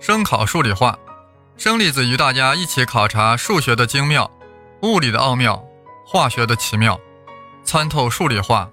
声考数理化，生粒子与大家一起考察数学的精妙、物理的奥妙、化学的奇妙，参透数理化，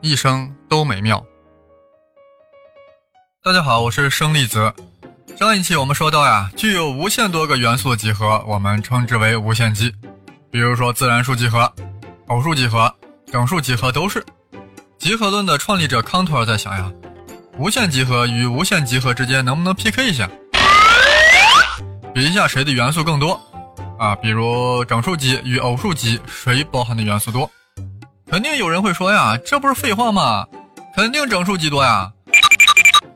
一生都美妙。大家好，我是生粒子。上一期我们说到呀，具有无限多个元素的集合，我们称之为无限极。比如说自然数集合、偶数集合、整数集合都是。集合论的创立者康托尔在想呀，无限集合与无限集合之间能不能 PK 一下？比一下谁的元素更多啊？比如整数集与偶数集，谁包含的元素多？肯定有人会说呀，这不是废话吗？肯定整数集多呀，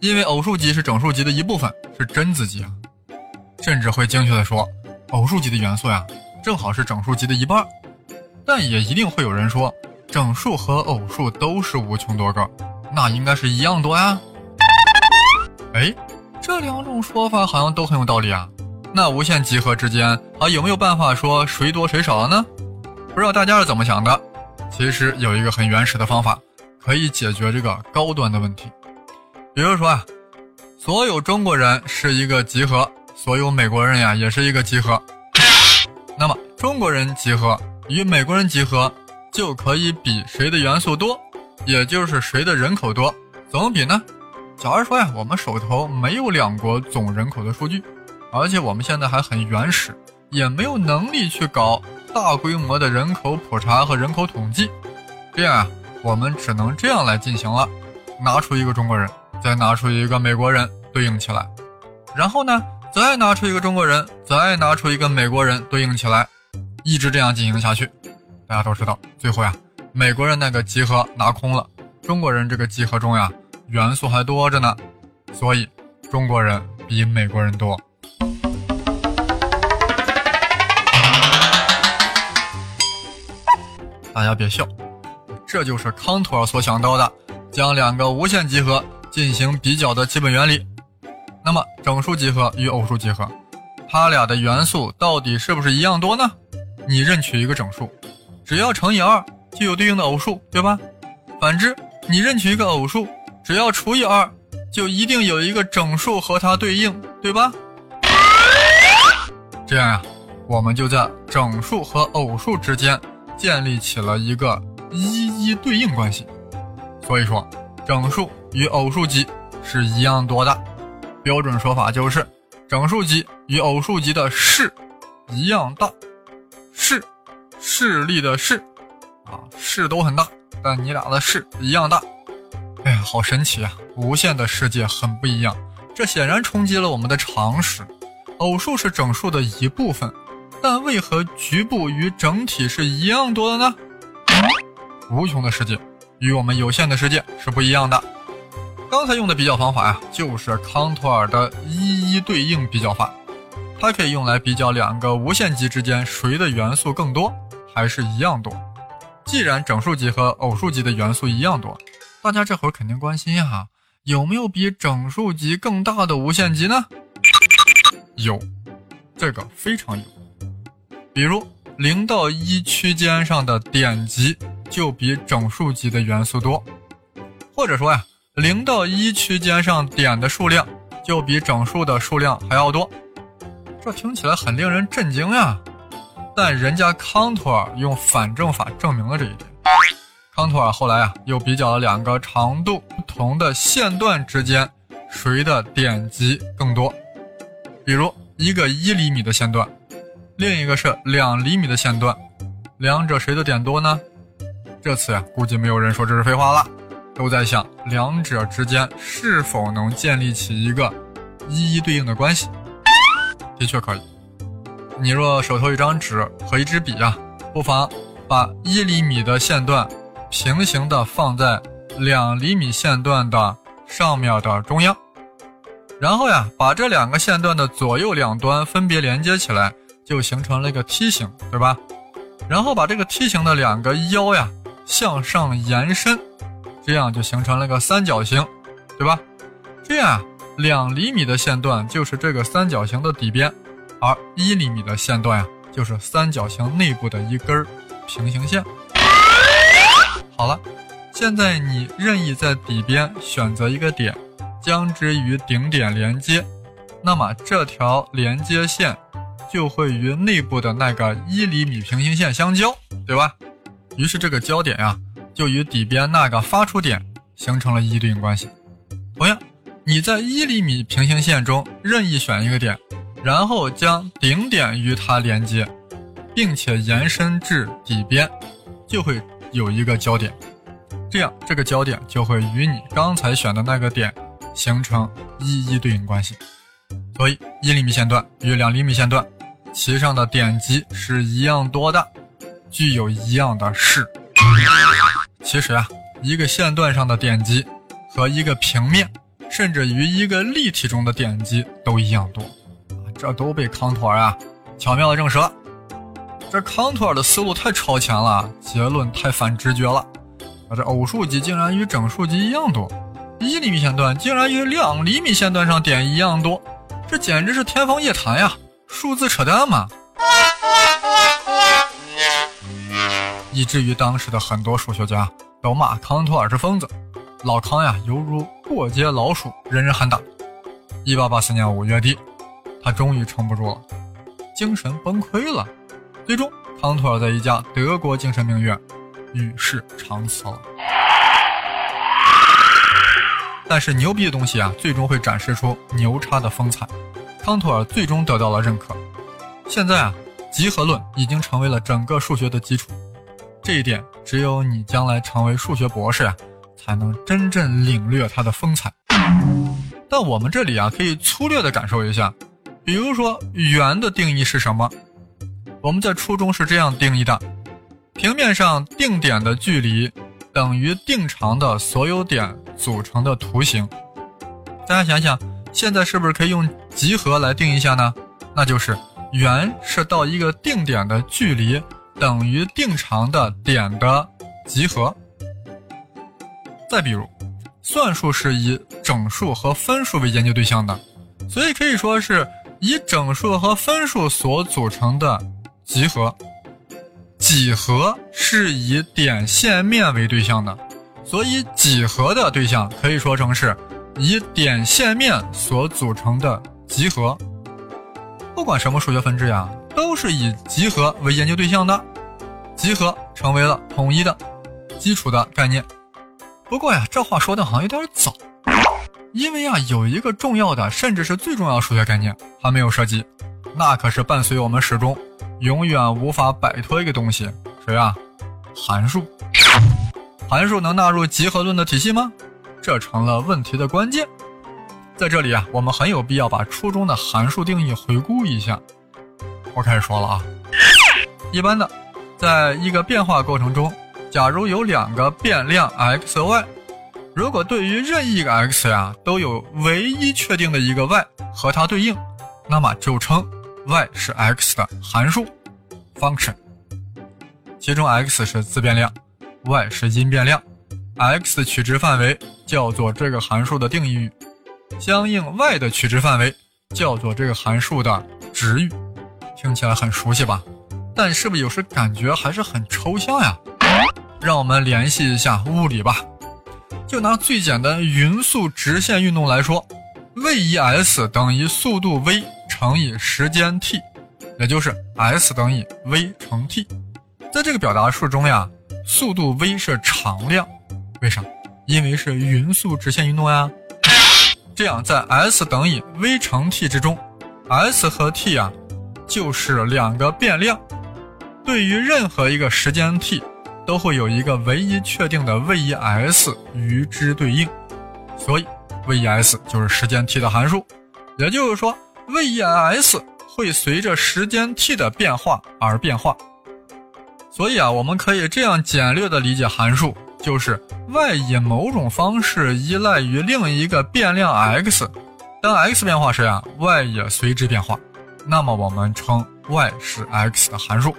因为偶数集是整数集的一部分，是真子集啊。甚至会精确的说，偶数集的元素呀，正好是整数集的一半。但也一定会有人说，整数和偶数都是无穷多个，那应该是一样多呀。哎，这两种说法好像都很有道理啊。那无限集合之间啊有没有办法说谁多谁少呢？不知道大家是怎么想的？其实有一个很原始的方法可以解决这个高端的问题。比如说啊，所有中国人是一个集合，所有美国人呀也是一个集合。那么中国人集合与美国人集合就可以比谁的元素多，也就是谁的人口多。怎么比呢？假如说呀，我们手头没有两国总人口的数据。而且我们现在还很原始，也没有能力去搞大规模的人口普查和人口统计。这样啊，我们只能这样来进行了：拿出一个中国人，再拿出一个美国人对应起来，然后呢，再拿出一个中国人，再拿出一个美国人对应起来，一直这样进行下去。大家都知道，最后呀，美国人那个集合拿空了，中国人这个集合中呀，元素还多着呢，所以中国人比美国人多。大家别笑，这就是康托尔所想到的，将两个无限集合进行比较的基本原理。那么整数集合与偶数集合，它俩的元素到底是不是一样多呢？你任取一个整数，只要乘以二就有对应的偶数，对吧？反之，你任取一个偶数，只要除以二就一定有一个整数和它对应，对吧？这样呀，我们就在整数和偶数之间。建立起了一个一一对应关系，所以说整数与偶数集是一样多的。标准说法就是整数集与偶数集的势一样大，势势力的势啊势都很大，但你俩的势一样大。哎呀，好神奇啊！无限的世界很不一样，这显然冲击了我们的常识。偶数是整数的一部分。但为何局部与整体是一样多的呢？无穷的世界与我们有限的世界是不一样的。刚才用的比较方法呀，就是康托尔的一一对应比较法，它可以用来比较两个无限极之间谁的元素更多，还是一样多。既然整数极和偶数极的元素一样多，大家这会儿肯定关心哈，有没有比整数极更大的无限极呢？有，这个非常有。比如零到一区间上的点集就比整数集的元素多，或者说呀，零到一区间上点的数量就比整数的数量还要多。这听起来很令人震惊呀，但人家康托尔用反证法证明了这一点。康托尔后来啊，又比较了两个长度不同的线段之间谁的点集更多，比如一个一厘米的线段。另一个是两厘米的线段，两者谁的点多呢？这次呀，估计没有人说这是废话了，都在想两者之间是否能建立起一个一一对应的关系。的确可以。你若手头一张纸和一支笔啊，不妨把一厘米的线段平行的放在两厘米线段的上面的中央，然后呀，把这两个线段的左右两端分别连接起来。就形成了一个梯形，对吧？然后把这个梯形的两个腰呀向上延伸，这样就形成了个三角形，对吧？这样，两厘米的线段就是这个三角形的底边，而一厘米的线段呀就是三角形内部的一根平行线。好了，现在你任意在底边选择一个点，将之与顶点连接，那么这条连接线就会与内部的那个一厘米平行线相交，对吧？于是这个交点呀，就与底边那个发出点形成了一一对应关系。同样，你在一厘米平行线中任意选一个点，然后将顶点与它连接，并且延伸至底边，就会有一个交点。这样，这个交点就会与你刚才选的那个点形成一一对应关系。所以，一厘米线段与两厘米线段，其上的点积是一样多的，具有一样的势。其实啊，一个线段上的点积和一个平面，甚至于一个立体中的点积都一样多。这都被康托尔啊巧妙的证实了。这康托尔的思路太超前了，结论太反直觉了。这偶数级竟然与整数级一样多，一厘米线段竟然与两厘米线段上点一样多，这简直是天方夜谭呀！数字扯淡嘛！以至于当时的很多数学家都骂康托尔是疯子，老康呀犹如过街老鼠，人人喊打。一八八四年五月底，他终于撑不住了，精神崩溃了，最终康托尔在一家德国精神病院。与世长辞了，但是牛逼的东西啊，最终会展示出牛叉的风采。康托尔最终得到了认可。现在啊，集合论已经成为了整个数学的基础。这一点，只有你将来成为数学博士啊，才能真正领略它的风采。但我们这里啊，可以粗略的感受一下，比如说圆的定义是什么？我们在初中是这样定义的。平面上定点的距离等于定长的所有点组成的图形。大家想想，现在是不是可以用集合来定一下呢？那就是圆是到一个定点的距离等于定长的点的集合。再比如，算术是以整数和分数为研究对象的，所以可以说是以整数和分数所组成的集合。几何是以点线面为对象的，所以几何的对象可以说成是以点线面所组成的集合。不管什么数学分支呀，都是以集合为研究对象的，集合成为了统一的基础的概念。不过呀，这话说的好像有点早，因为啊，有一个重要的，甚至是最重要的数学概念还没有涉及，那可是伴随我们始终。永远无法摆脱一个东西，谁啊？函数。函数能纳入集合论的体系吗？这成了问题的关键。在这里啊，我们很有必要把初中的函数定义回顾一下。我开始说了啊。一般的，在一个变化过程中，假如有两个变量 x 和 y，如果对于任意一个 x 呀，都有唯一确定的一个 y 和它对应，那么就称。y 是 x 的函数 function，其中 x 是自变量，y 是因变量，x 取值范围叫做这个函数的定义域，相应 y 的取值范围叫做这个函数的值域。听起来很熟悉吧？但是不是有时感觉还是很抽象呀？让我们联系一下物理吧。就拿最简单匀速直线运动来说，v 一 s 等于速度 v。乘以时间 t，也就是 s 等于 v 乘 t。在这个表达式中呀，速度 v 是常量，为啥？因为是匀速直线运动呀。这样在 s 等于 v 乘 t 之中，s 和 t 啊就是两个变量，对于任何一个时间 t，都会有一个唯一确定的 v 一 s 与之对应，所以 v 一 s 就是时间 t 的函数，也就是说。v 一 s 会随着时间 t 的变化而变化，所以啊，我们可以这样简略的理解函数，就是 y 以某种方式依赖于另一个变量 x，当 x 变化时呀，y 也随之变化，那么我们称 y 是 x 的函数。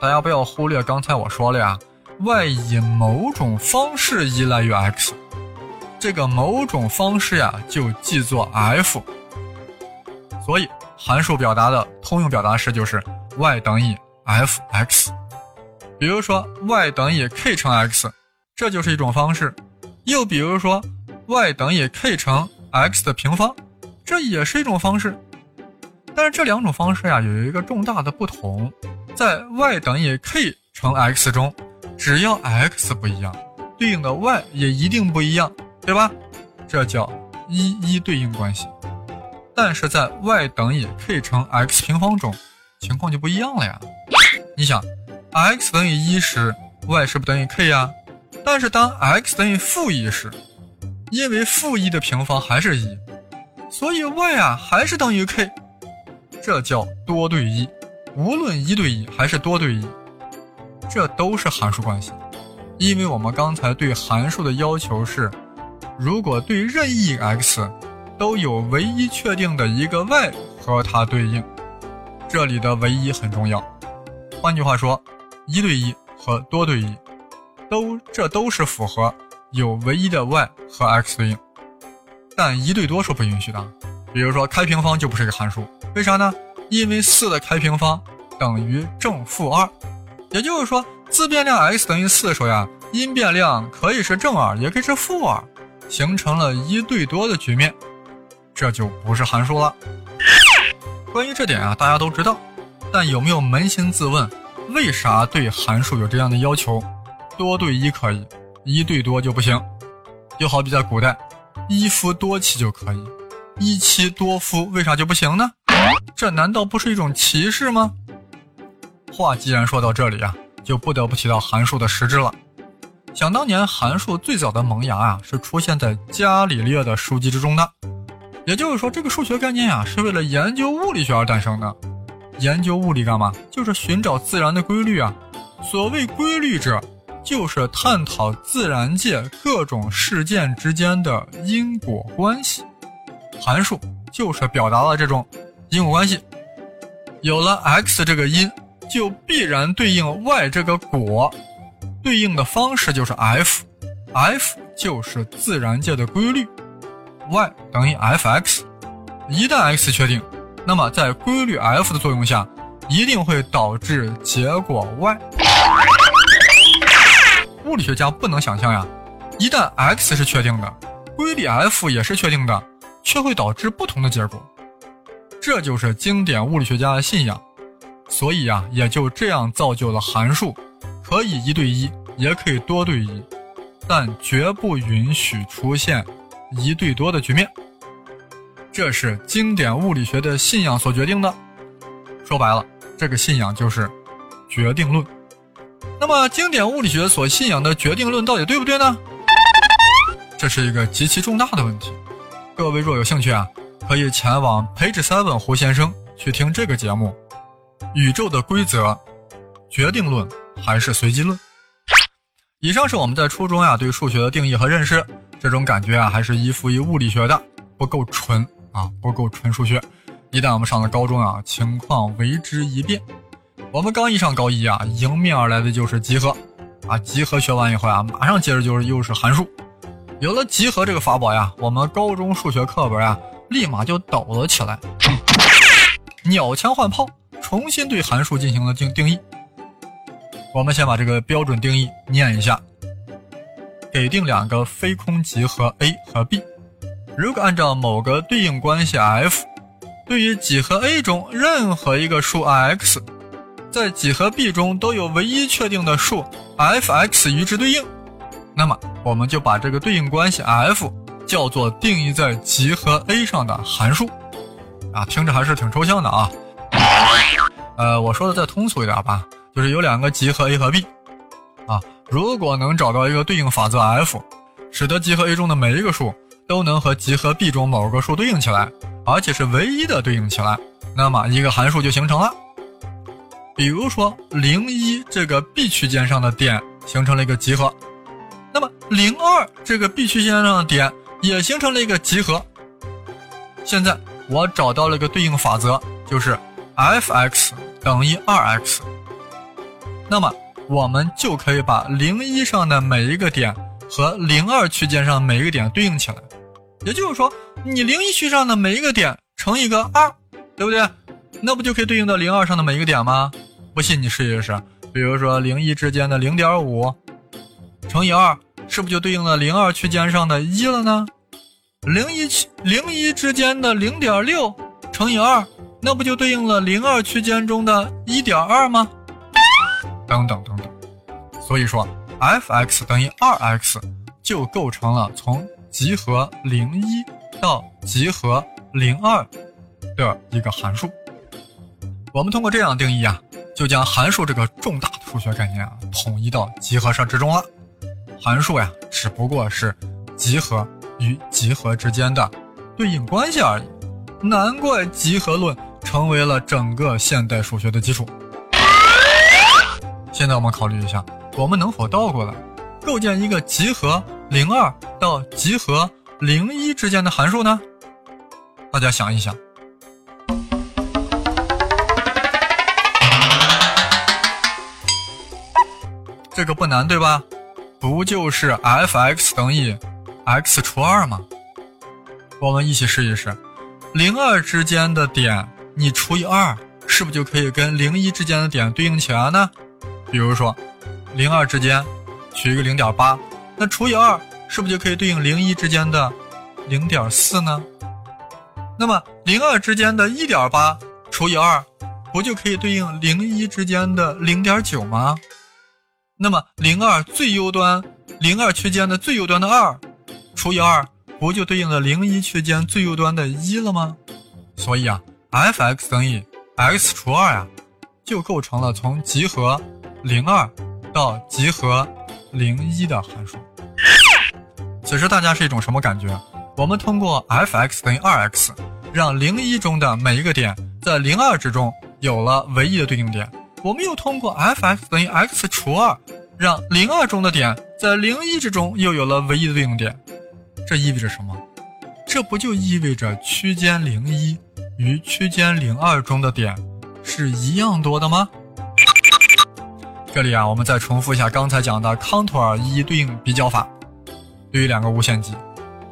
大家不要忽略刚才我说了呀，y 以某种方式依赖于 x，这个某种方式呀就记作 f。所以，函数表达的通用表达式就是 y 等于 f(x)。比如说，y 等于 k 乘 x，这就是一种方式。又比如说，y 等于 k 乘 x 的平方，这也是一种方式。但是这两种方式呀，有一个重大的不同，在 y 等于 k 乘 x 中，只要 x 不一样，对应的 y 也一定不一样，对吧？这叫一一对应关系。但是在 y 等于 k 乘 x 平方中，情况就不一样了呀。你想，x 等于一时，y 是不等于 k 呀？但是当 x 等于负一时，因为负一的平方还是一，所以 y 啊还是等于 k。这叫多对一，无论一对一还是多对一，这都是函数关系。因为我们刚才对函数的要求是，如果对任意 x 都有唯一确定的一个 y 和它对应，这里的唯一很重要。换句话说，一对一和多对一，都这都是符合有唯一的 y 和 x 对应，但一对多是不允许的。比如说开平方就不是一个函数。为啥呢？因为四的开平方等于正负二，也就是说自变量 x 等于四的时候呀，因变量可以是正二，也可以是负二，形成了一对多的局面，这就不是函数了。关于这点啊，大家都知道，但有没有扪心自问，为啥对函数有这样的要求？多对一可以，一对多就不行。就好比在古代，一夫多妻就可以，一妻多夫为啥就不行呢？这难道不是一种歧视吗？话既然说到这里啊，就不得不提到函数的实质了。想当年，函数最早的萌芽啊，是出现在伽利略的书籍之中的。也就是说，这个数学概念啊，是为了研究物理学而诞生的。研究物理干嘛？就是寻找自然的规律啊。所谓规律者，就是探讨自然界各种事件之间的因果关系。函数就是表达了这种。因果关系有了 x 这个因，就必然对应 y 这个果，对应的方式就是 f，f 就是自然界的规律，y 等于 f(x)。一旦 x 确定，那么在规律 f 的作用下，一定会导致结果 y。物理学家不能想象呀，一旦 x 是确定的，规律 f 也是确定的，却会导致不同的结果。这就是经典物理学家的信仰，所以呀，也就这样造就了函数可以一对一，也可以多对一，但绝不允许出现一对多的局面。这是经典物理学的信仰所决定的。说白了，这个信仰就是决定论。那么，经典物理学所信仰的决定论到底对不对呢？这是一个极其重大的问题。各位若有兴趣啊。可以前往 Page Seven 胡先生去听这个节目。宇宙的规则，决定论还是随机论？以上是我们在初中呀对数学的定义和认识。这种感觉啊还是依附于物理学的，不够纯啊，不够纯数学。一旦我们上了高中啊，情况为之一变。我们刚一上高一啊，迎面而来的就是集合啊，集合学完以后啊，马上接着就是又是函数。有了集合这个法宝呀，我们高中数学课本啊。立马就抖了起来，鸟枪换炮，重新对函数进行了定定义。我们先把这个标准定义念一下：给定两个非空集合 a 和 b，如果按照某个对应关系 f，对于几何 a 中任何一个数 x，在几何 b 中都有唯一确定的数 f(x) 与之对应，那么我们就把这个对应关系 f。叫做定义在集合 A 上的函数，啊，听着还是挺抽象的啊。呃，我说的再通俗一点吧，就是有两个集合 A 和 B，啊，如果能找到一个对应法则 f，使得集合 A 中的每一个数都能和集合 B 中某个数对应起来，而且是唯一的对应起来，那么一个函数就形成了。比如说零一这个 B 区间上的点形成了一个集合，那么零二这个 B 区间上的点。也形成了一个集合。现在我找到了一个对应法则，就是 f(x) 等于 2x。那么我们就可以把零一上的每一个点和零二区间上每一个点对应起来。也就是说，你零一区上的每一个点乘一个二，对不对？那不就可以对应到零二上的每一个点吗？不信你试一试。比如说零一之间的零点五乘以二。是不是就对应了零二区间上的一了呢？零一区零一之间的零点六乘以二，那不就对应了零二区间中的一点二吗？等等等等。所以说，f(x) 等于二 x 就构成了从集合零一到集合零二的一个函数。我们通过这样定义啊，就将函数这个重大数学概念啊，统一到集合上之中了。函数呀，只不过是集合与集合之间的对应关系而已。难怪集合论成为了整个现代数学的基础。现在我们考虑一下，我们能否倒过来构建一个集合零二到集合零一之间的函数呢？大家想一想。这个不难，对吧？不就是 f(x) 等于 x 除二吗？我们一起试一试，零二之间的点你除以二，是不是就可以跟零一之间的点对应起来呢？比如说，零二之间取一个零点八，那除以二，是不是就可以对应零一之间的零点四呢？那么零二之间的一点八除以二，不就可以对应零一之间的零点九吗？那么零二最右端，零二区间的最右端的二，除以二，不就对应了零一区间最右端的一了吗？所以啊，f(x) 等于 x 除二啊，就构成了从集合零二到集合零一的函数。此时大家是一种什么感觉？我们通过 f(x) 等于二 x，让零一中的每一个点在零二之中有了唯一的对应点。我们又通过 f(x) 等于 x 除二，让零二中的点在零一之中又有了唯一的对应点。这意味着什么？这不就意味着区间零一与区间零二中的点是一样多的吗？这里啊，我们再重复一下刚才讲的康托尔一一对应比较法。对于两个无限极，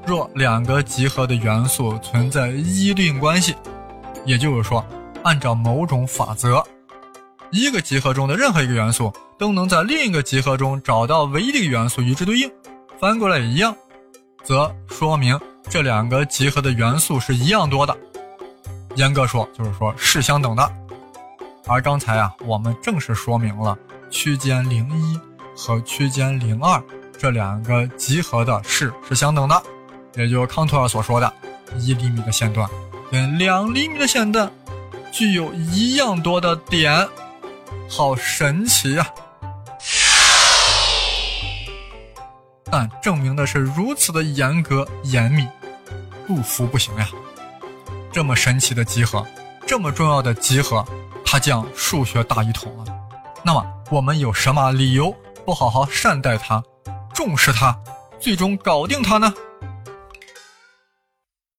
若两个集合的元素存在一一对应关系，也就是说，按照某种法则。一个集合中的任何一个元素都能在另一个集合中找到唯一的一个元素与之对应，翻过来也一样，则说明这两个集合的元素是一样多的。严格说，就是说是相等的。而刚才啊，我们正是说明了区间零一和区间零二这两个集合的式是相等的，也就康托尔所说的，一厘米的线段跟两厘米的线段具有一样多的点。好神奇呀！但证明的是如此的严格严密，不服不行呀！这么神奇的集合，这么重要的集合，它将数学大一统了。那么我们有什么理由不好好善待他，重视他，最终搞定他呢？